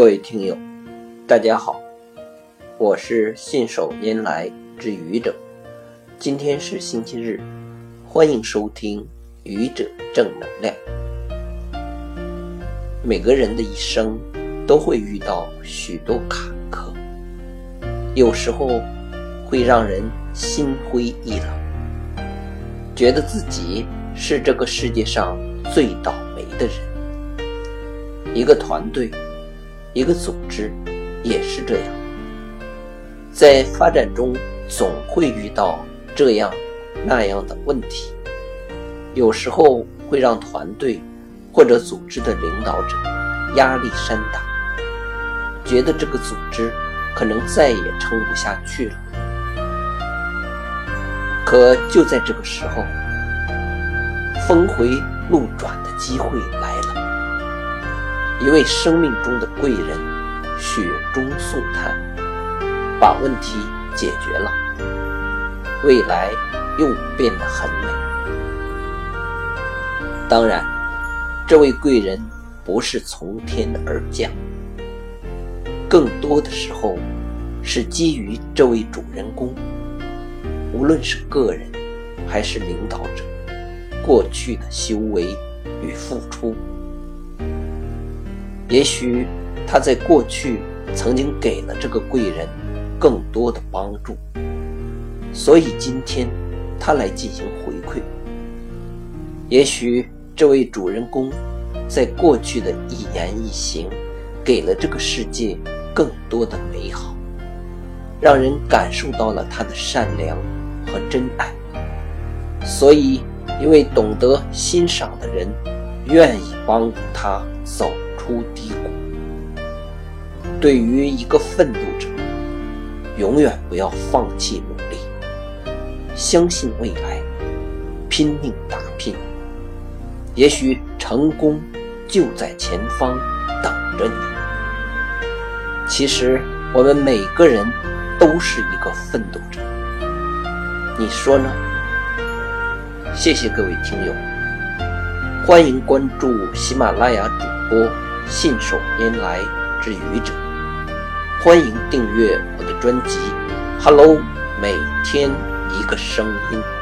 各位听友，大家好，我是信手拈来之愚者。今天是星期日，欢迎收听愚者正能量。每个人的一生都会遇到许多坎坷，有时候会让人心灰意冷，觉得自己是这个世界上最倒霉的人。一个团队。一个组织也是这样，在发展中总会遇到这样那样的问题，有时候会让团队或者组织的领导者压力山大，觉得这个组织可能再也撑不下去了。可就在这个时候，峰回路转的机会来了。一位生命中的贵人雪中送炭，把问题解决了，未来又变得很美。当然，这位贵人不是从天而降，更多的时候是基于这位主人公，无论是个人还是领导者，过去的修为与付出。也许他在过去曾经给了这个贵人更多的帮助，所以今天他来进行回馈。也许这位主人公在过去的一言一行给了这个世界更多的美好，让人感受到了他的善良和真爱，所以一位懂得欣赏的人愿意帮助他走。出低谷。对于一个奋斗者，永远不要放弃努力，相信未来，拼命打拼。也许成功就在前方等着你。其实我们每个人都是一个奋斗者，你说呢？谢谢各位听友，欢迎关注喜马拉雅主播。信手拈来之愚者，欢迎订阅我的专辑。Hello，每天一个声音。